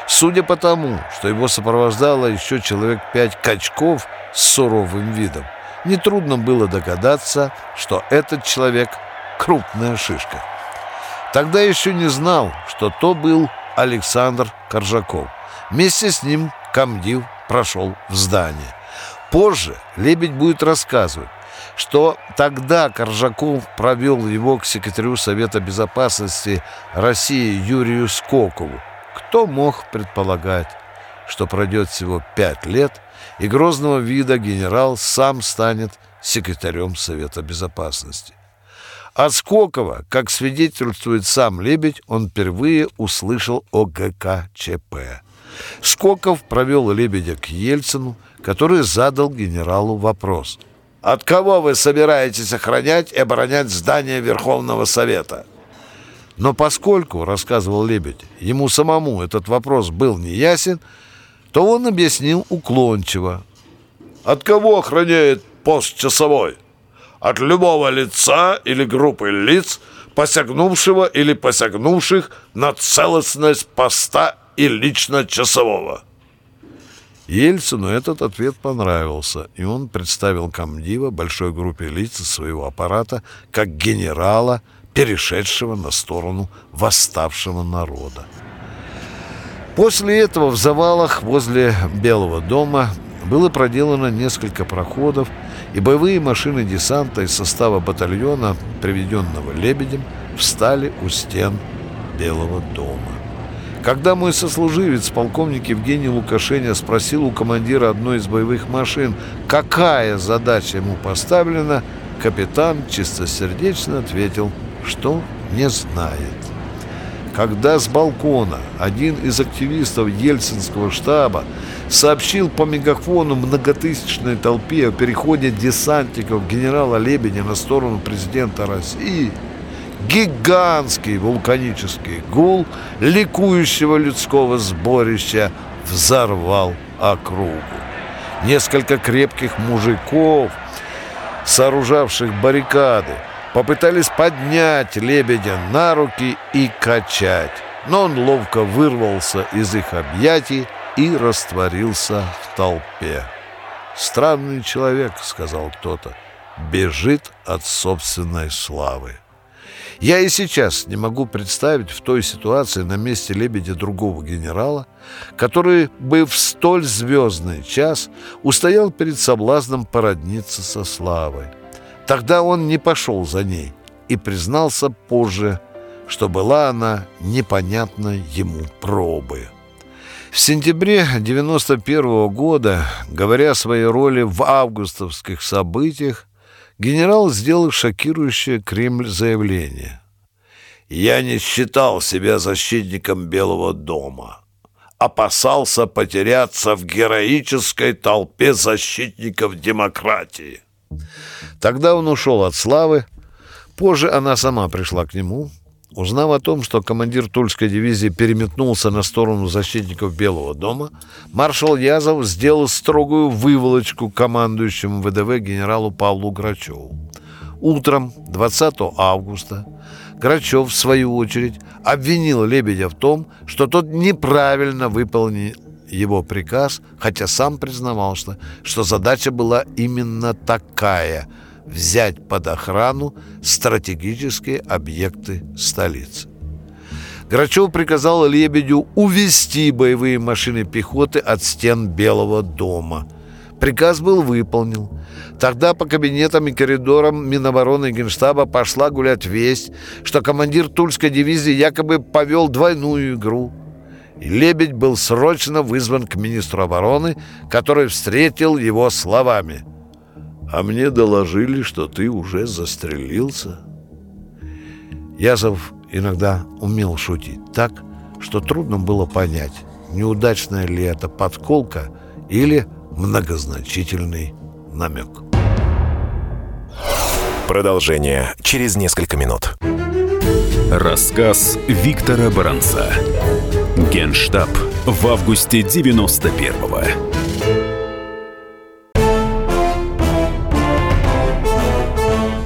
Судя по тому, что его сопровождало еще человек пять качков с суровым видом, нетрудно было догадаться, что этот человек — крупная шишка. Тогда еще не знал, что то был Александр Коржаков. Вместе с ним комдив прошел в здание. Позже Лебедь будет рассказывать, что тогда Коржаков провел его к секретарю Совета Безопасности России Юрию Скокову. Кто мог предполагать, что пройдет всего пять лет, и грозного вида генерал сам станет секретарем Совета Безопасности. От Скокова, как свидетельствует сам Лебедь, он впервые услышал о ГКЧП. Скоков провел Лебедя к Ельцину, который задал генералу вопрос. «От кого вы собираетесь охранять и оборонять здание Верховного Совета?» Но поскольку, рассказывал Лебедь, ему самому этот вопрос был неясен, то он объяснил уклончиво. «От кого охраняет пост часовой? От любого лица или группы лиц, посягнувшего или посягнувших на целостность поста и лично часового». Ельцину этот ответ понравился, и он представил комдива большой группе лиц своего аппарата как генерала, перешедшего на сторону восставшего народа. После этого в завалах возле Белого дома было проделано несколько проходов, и боевые машины десанта из состава батальона, приведенного Лебедем, встали у стен Белого дома. Когда мой сослуживец, полковник Евгений Лукашеня, спросил у командира одной из боевых машин, какая задача ему поставлена, капитан чистосердечно ответил, что не знает. Когда с балкона один из активистов Ельцинского штаба сообщил по мегафону многотысячной толпе о переходе десантников генерала Лебедя на сторону президента России, гигантский вулканический гул ликующего людского сборища взорвал округу. Несколько крепких мужиков, сооружавших баррикады, попытались поднять лебедя на руки и качать, но он ловко вырвался из их объятий и растворился в толпе. «Странный человек», — сказал кто-то, — «бежит от собственной славы». Я и сейчас не могу представить в той ситуации на месте лебедя другого генерала, который бы в столь звездный час устоял перед соблазном породниться со славой. Тогда он не пошел за ней и признался позже, что была она непонятна ему пробы. В сентябре 91 -го года, говоря о своей роли в августовских событиях, генерал сделал шокирующее Кремль заявление. «Я не считал себя защитником Белого дома. Опасался потеряться в героической толпе защитников демократии». Тогда он ушел от славы. Позже она сама пришла к нему, Узнав о том, что командир Тульской дивизии переметнулся на сторону защитников Белого дома, маршал Язов сделал строгую выволочку командующему ВДВ генералу Павлу Грачеву. Утром 20 августа Грачев, в свою очередь, обвинил Лебедя в том, что тот неправильно выполнил его приказ, хотя сам признавался, что задача была именно такая – взять под охрану стратегические объекты столицы. Грачев приказал Лебедю увести боевые машины пехоты от стен Белого дома. Приказ был выполнен. Тогда по кабинетам и коридорам Минобороны и Генштаба пошла гулять весть, что командир Тульской дивизии якобы повел двойную игру. И Лебедь был срочно вызван к министру обороны, который встретил его словами – а мне доложили, что ты уже застрелился. Язов иногда умел шутить так, что трудно было понять, неудачная ли это подколка или многозначительный намек. Продолжение через несколько минут. Рассказ Виктора Баранца. Генштаб в августе 91-го.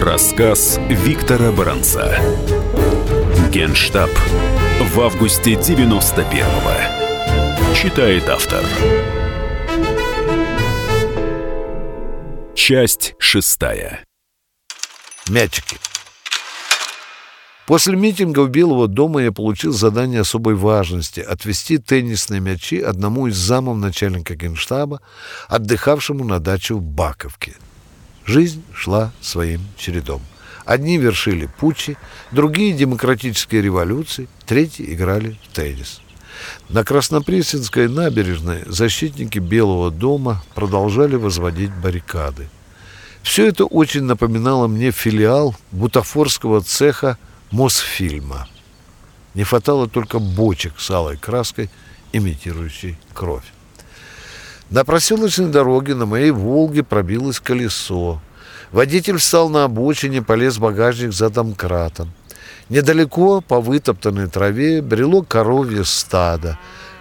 Рассказ Виктора Баранца. Генштаб в августе 91-го. Читает автор. Часть шестая. Мячики. После митинга у Белого дома я получил задание особой важности — отвезти теннисные мячи одному из замов начальника генштаба, отдыхавшему на даче в Баковке. Жизнь шла своим чередом. Одни вершили путчи, другие — демократические революции, третьи играли в теннис. На Краснопресненской набережной защитники Белого дома продолжали возводить баррикады. Все это очень напоминало мне филиал бутафорского цеха Мосфильма. Не хватало только бочек с алой краской, имитирующей кровь. На проселочной дороге на моей «Волге» пробилось колесо. Водитель встал на обочине, полез в багажник за домкратом. Недалеко по вытоптанной траве брело коровье стадо,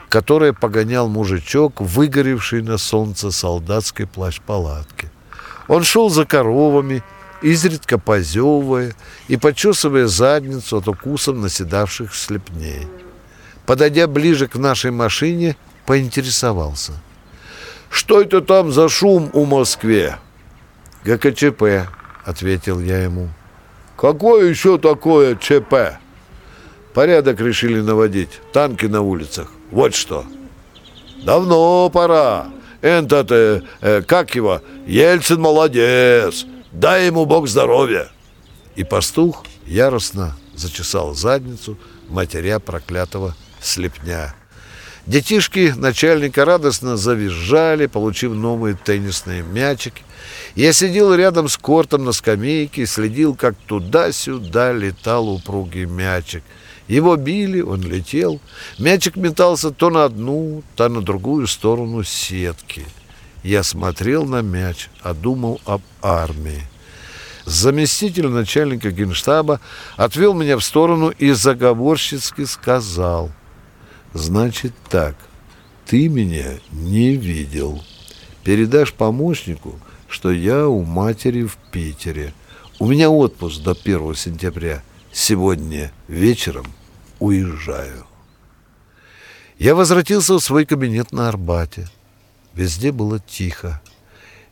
которое погонял мужичок, выгоревший на солнце солдатской плащ-палатки. Он шел за коровами, изредка позевывая и почесывая задницу от укусов наседавших слепней. Подойдя ближе к нашей машине, поинтересовался. «Что это там за шум у Москве?» «ГКЧП», — ответил я ему. «Какое еще такое ЧП?» «Порядок решили наводить, танки на улицах. Вот что». «Давно пора. Этот, э, э, как его, Ельцин молодец. Дай ему Бог здоровья!» И пастух яростно зачесал задницу матеря проклятого слепня. Детишки начальника радостно завизжали, получив новые теннисные мячики. Я сидел рядом с кортом на скамейке и следил, как туда-сюда летал упругий мячик. Его били, он летел. Мячик метался то на одну, то на другую сторону сетки. Я смотрел на мяч, а думал об армии. Заместитель начальника генштаба отвел меня в сторону и заговорщицки сказал, «Значит так, ты меня не видел. Передашь помощнику, что я у матери в Питере. У меня отпуск до 1 сентября. Сегодня вечером уезжаю». Я возвратился в свой кабинет на Арбате. Везде было тихо.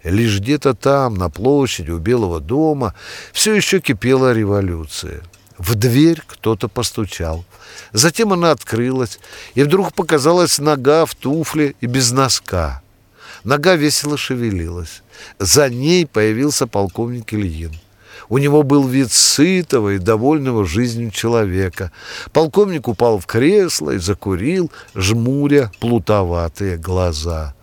Лишь где-то там, на площади у Белого дома, все еще кипела революция. В дверь кто-то постучал. Затем она открылась, и вдруг показалась нога в туфле и без носка. Нога весело шевелилась. За ней появился полковник Ильин. У него был вид сытого и довольного жизнью человека. Полковник упал в кресло и закурил, жмуря плутоватые глаза.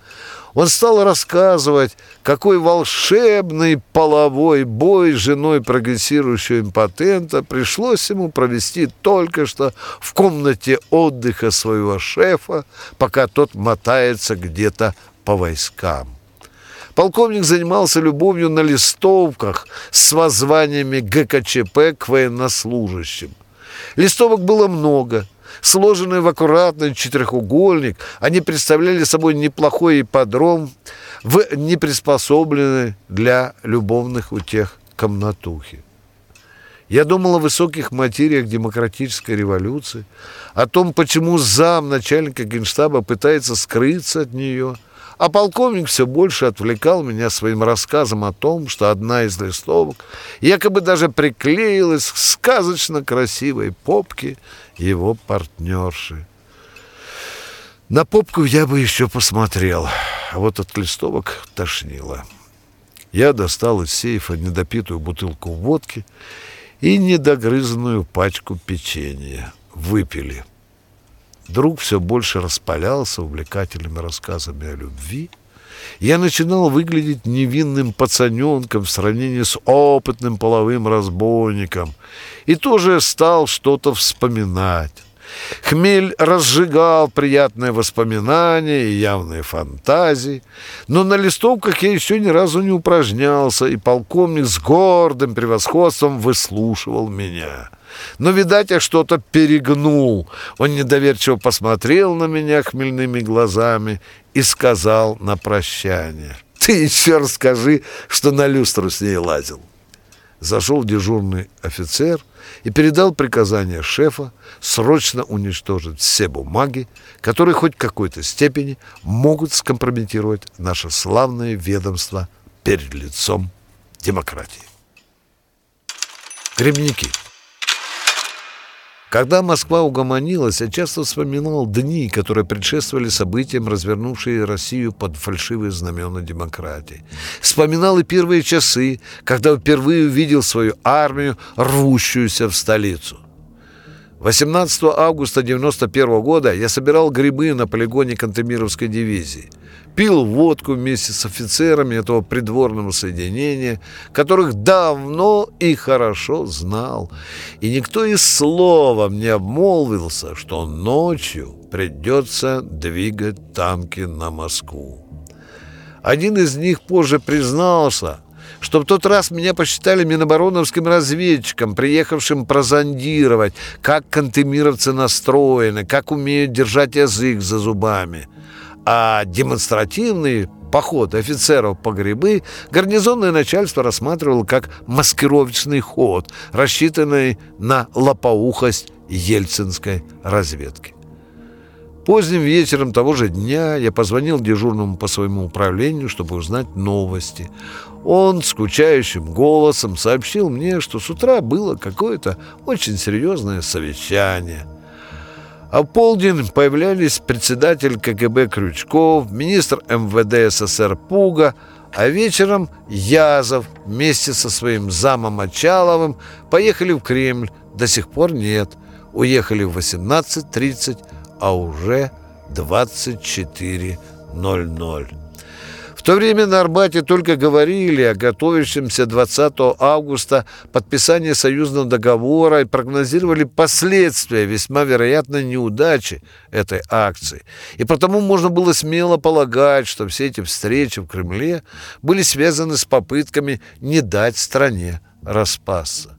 Он стал рассказывать, какой волшебный половой бой с женой прогрессирующего импотента пришлось ему провести только что в комнате отдыха своего шефа, пока тот мотается где-то по войскам. Полковник занимался любовью на листовках с воззваниями ГКЧП к военнослужащим. Листовок было много – Сложенные в аккуратный четырехугольник, они представляли собой неплохой ипподром в неприспособленной для любовных утех комнатухе. Я думал о высоких материях демократической революции, о том, почему зам начальника генштаба пытается скрыться от нее – а полковник все больше отвлекал меня своим рассказом о том, что одна из листовок якобы даже приклеилась к сказочно красивой попке его партнерши. На попку я бы еще посмотрел, а вот от листовок тошнило. Я достал из сейфа недопитую бутылку водки и недогрызанную пачку печенья. Выпили. Друг все больше распалялся увлекательными рассказами о любви. я начинал выглядеть невинным пацаненком в сравнении с опытным половым разбойником и тоже стал что-то вспоминать. Хмель разжигал приятные воспоминания и явные фантазии, но на листовках я еще ни разу не упражнялся, и полковник с гордым превосходством выслушивал меня. Но, видать, я что-то перегнул. Он недоверчиво посмотрел на меня хмельными глазами и сказал на прощание. «Ты еще расскажи, что на люстру с ней лазил» зашел дежурный офицер и передал приказание шефа срочно уничтожить все бумаги, которые хоть в какой-то степени могут скомпрометировать наше славное ведомство перед лицом демократии. Грибники – когда Москва угомонилась, я часто вспоминал дни, которые предшествовали событиям, развернувшие Россию под фальшивые знамена демократии. Вспоминал и первые часы, когда впервые увидел свою армию, рвущуюся в столицу. 18 августа 1991 года я собирал грибы на полигоне Кантемировской дивизии – пил водку вместе с офицерами этого придворного соединения, которых давно и хорошо знал. И никто и словом не обмолвился, что ночью придется двигать танки на Москву. Один из них позже признался, что в тот раз меня посчитали минобороновским разведчиком, приехавшим прозондировать, как кантемировцы настроены, как умеют держать язык за зубами – а демонстративный поход офицеров по грибы гарнизонное начальство рассматривало как маскировочный ход, рассчитанный на лопоухость ельцинской разведки. Поздним вечером того же дня я позвонил дежурному по своему управлению, чтобы узнать новости. Он скучающим голосом сообщил мне, что с утра было какое-то очень серьезное совещание – а в полдень появлялись председатель КГБ Крючков, министр МВД СССР Пуга, а вечером Язов вместе со своим замом Очаловым поехали в Кремль. До сих пор нет. Уехали в 18.30, а уже 24.00. В то время на Арбате только говорили о готовящемся 20 августа подписании союзного договора и прогнозировали последствия весьма вероятной неудачи этой акции. И потому можно было смело полагать, что все эти встречи в Кремле были связаны с попытками не дать стране распасться.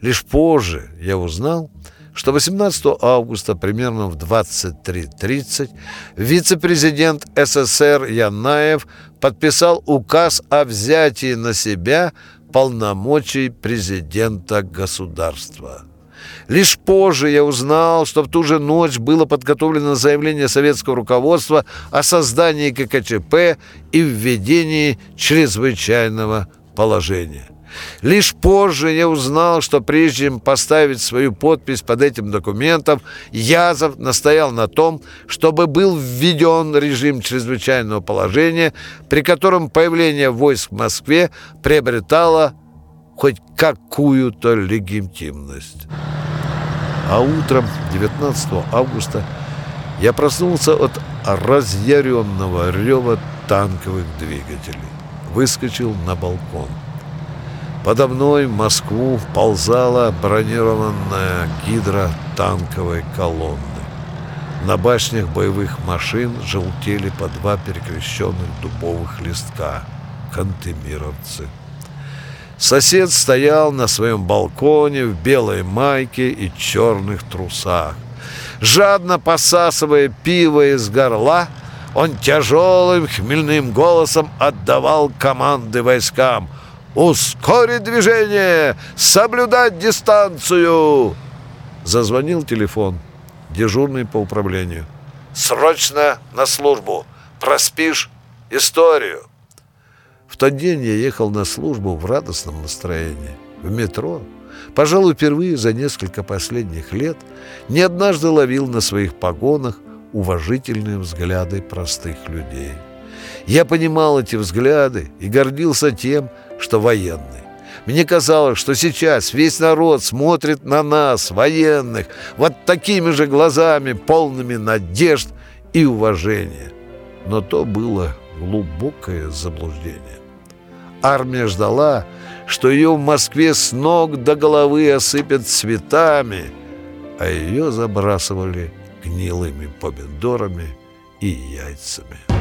Лишь позже я узнал, что 18 августа примерно в 23.30 вице-президент СССР Янаев подписал указ о взятии на себя полномочий президента государства. Лишь позже я узнал, что в ту же ночь было подготовлено заявление советского руководства о создании ККЧП и введении чрезвычайного положения. Лишь позже я узнал, что прежде чем поставить свою подпись под этим документом, Язов настоял на том, чтобы был введен режим чрезвычайного положения, при котором появление войск в Москве приобретало хоть какую-то легитимность. А утром 19 августа я проснулся от разъяренного рева танковых двигателей. Выскочил на балкон. Подо мной в Москву ползала бронированная гидра танковой колонны. На башнях боевых машин желтели по два перекрещенных дубовых листка — кантемировцы. Сосед стоял на своем балконе в белой майке и черных трусах. Жадно посасывая пиво из горла, он тяжелым хмельным голосом отдавал команды войскам — «Ускорить движение! Соблюдать дистанцию!» Зазвонил телефон. Дежурный по управлению. «Срочно на службу! Проспишь историю!» В тот день я ехал на службу в радостном настроении. В метро. Пожалуй, впервые за несколько последних лет не однажды ловил на своих погонах уважительные взгляды простых людей. Я понимал эти взгляды и гордился тем, что военный. Мне казалось, что сейчас весь народ смотрит на нас, военных, вот такими же глазами, полными надежд и уважения. Но то было глубокое заблуждение. Армия ждала, что ее в Москве с ног до головы осыпят цветами, а ее забрасывали гнилыми помидорами и яйцами.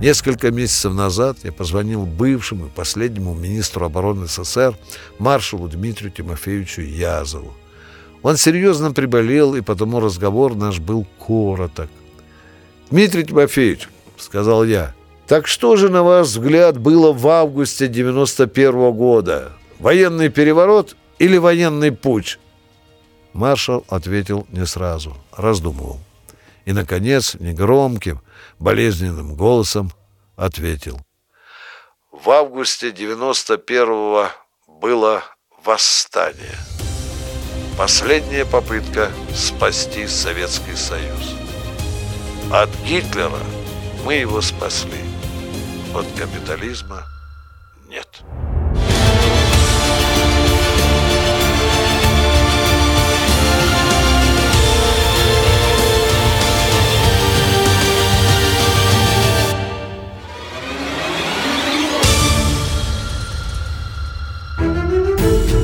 Несколько месяцев назад я позвонил бывшему и последнему министру обороны СССР маршалу Дмитрию Тимофеевичу Язову. Он серьезно приболел, и потому разговор наш был короток. «Дмитрий Тимофеевич», — сказал я, — «так что же, на ваш взгляд, было в августе 91 -го года? Военный переворот или военный путь?» Маршал ответил не сразу, раздумывал. И, наконец, негромким, болезненным голосом ответил. В августе 91-го было восстание. Последняя попытка спасти Советский Союз. От Гитлера мы его спасли. От капитализма нет.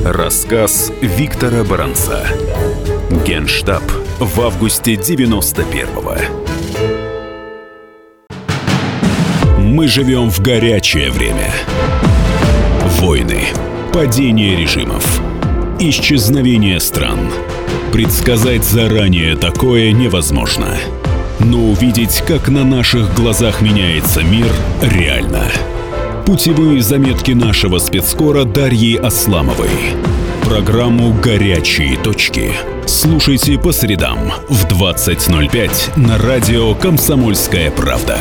Рассказ Виктора Баранца. Генштаб в августе 91-го. Мы живем в горячее время. Войны, падение режимов, исчезновение стран. Предсказать заранее такое невозможно. Но увидеть, как на наших глазах меняется мир, реально. Путевые заметки нашего спецкора Дарьи Асламовой. Программу «Горячие точки». Слушайте по средам в 20.05 на радио «Комсомольская правда».